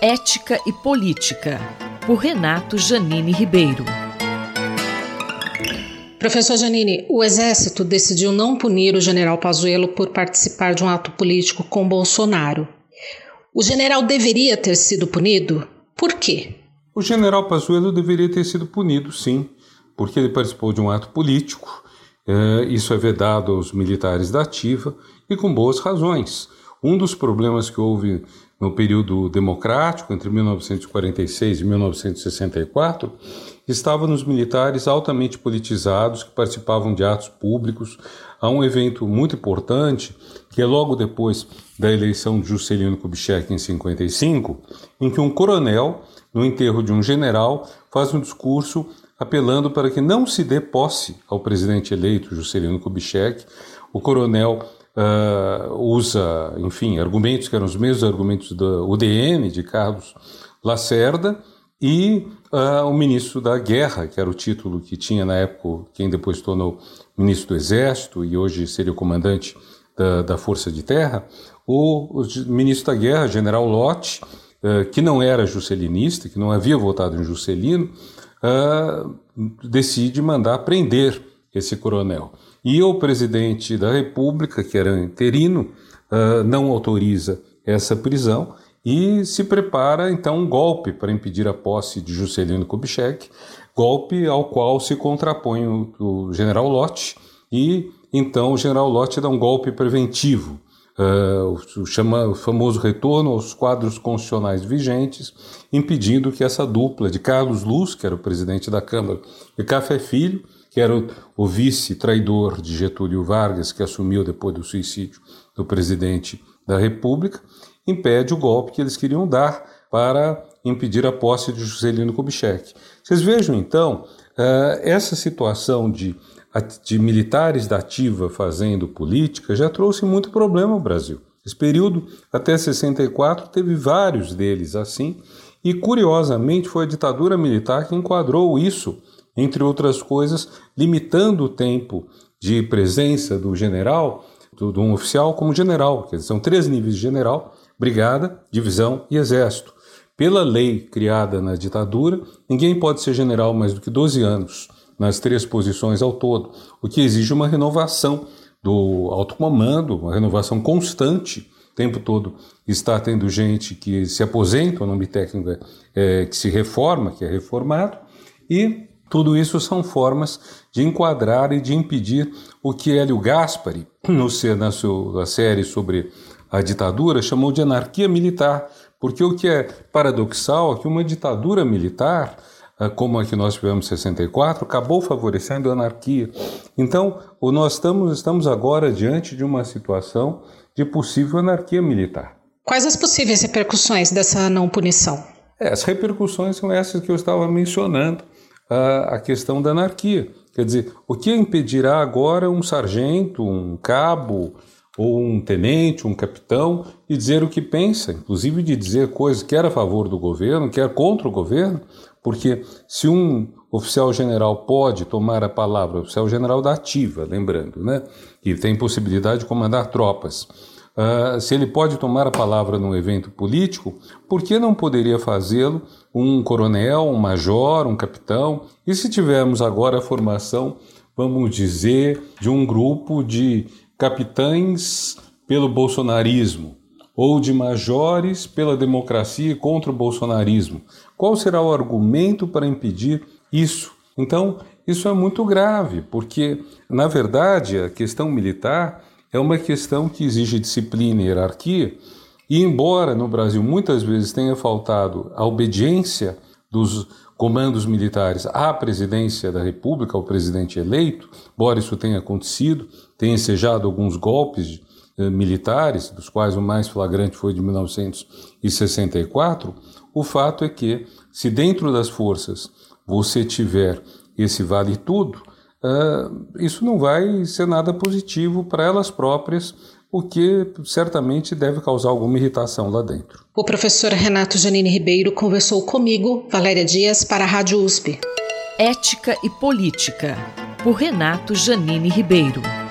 Ética e Política, por Renato Janine Ribeiro. Professor Janine, o Exército decidiu não punir o general Pazuello por participar de um ato político com Bolsonaro. O general deveria ter sido punido? Por quê? O general Pazuello deveria ter sido punido, sim, porque ele participou de um ato político. É, isso é vedado aos militares da ativa e com boas razões. Um dos problemas que houve no período democrático, entre 1946 e 1964, estava nos militares altamente politizados que participavam de atos públicos. Há um evento muito importante, que é logo depois da eleição de Juscelino Kubitschek em 55, em que um coronel, no enterro de um general, faz um discurso apelando para que não se dê posse ao presidente eleito Juscelino Kubitschek. O coronel uh, usa, enfim, argumentos que eram os mesmos argumentos do UDN, de Carlos Lacerda, e uh, o ministro da Guerra, que era o título que tinha na época quem depois tornou ministro do Exército e hoje seria o comandante da, da Força de Terra, o, o, ministro da Guerra, general Lott, uh, que não era juscelinista, que não havia votado em Juscelino, uh, decide mandar prender esse coronel. E o presidente da República, que era interino, uh, não autoriza essa prisão e se prepara então um golpe para impedir a posse de Juscelino Kubitschek, golpe ao qual se contrapõe o, o general Lott e então o general Lott dá um golpe preventivo, uh, o, chama, o famoso retorno aos quadros constitucionais vigentes, impedindo que essa dupla de Carlos Luz, que era o presidente da Câmara, e Café Filho, que era o, o vice-traidor de Getúlio Vargas, que assumiu depois do suicídio do presidente da República, impede o golpe que eles queriam dar para impedir a posse de Juscelino Kubitschek. Vocês vejam, então, uh, essa situação de, de militares da ativa fazendo política já trouxe muito problema ao Brasil. Esse período, até 64, teve vários deles assim, e curiosamente foi a ditadura militar que enquadrou isso entre outras coisas, limitando o tempo de presença do general, do, de um oficial, como general. São três níveis de general: brigada, divisão e exército. Pela lei criada na ditadura, ninguém pode ser general mais do que 12 anos nas três posições ao todo, o que exige uma renovação do alto comando, uma renovação constante. O tempo todo está tendo gente que se aposenta, o nome técnico é, é que se reforma, que é reformado, e tudo isso são formas de enquadrar e de impedir o que Hélio Gaspari, no, na sua série sobre a ditadura, chamou de anarquia militar, porque o que é paradoxal é que uma ditadura militar, ah, como a que nós tivemos em 64, acabou favorecendo a anarquia. Então, nós estamos, estamos agora diante de uma situação de possível anarquia militar. Quais as possíveis repercussões dessa não punição? É, as repercussões são essas que eu estava mencionando a, a questão da anarquia. Quer dizer, o que impedirá agora um sargento, um cabo ou um tenente, um capitão, de dizer o que pensa, inclusive de dizer coisas quer a favor do governo, quer contra o governo, porque se um oficial general pode tomar a palavra, oficial general da ativa, lembrando, né, que tem possibilidade de comandar tropas, Uh, se ele pode tomar a palavra num evento político, por que não poderia fazê-lo um coronel, um major, um capitão? E se tivermos agora a formação, vamos dizer, de um grupo de capitães pelo bolsonarismo ou de majores pela democracia contra o bolsonarismo? Qual será o argumento para impedir isso? Então, isso é muito grave, porque, na verdade, a questão militar é uma questão que exige disciplina e hierarquia, e embora no Brasil muitas vezes tenha faltado a obediência dos comandos militares à presidência da República, ao presidente eleito, embora isso tenha acontecido, tenha ensejado alguns golpes eh, militares, dos quais o mais flagrante foi de 1964, o fato é que, se dentro das forças você tiver esse vale tudo, uh, isso não vai ser nada positivo para elas próprias, o que certamente deve causar alguma irritação lá dentro. O professor Renato Janine Ribeiro conversou comigo, Valéria Dias, para a Rádio USP. Ética e Política, por Renato Janine Ribeiro.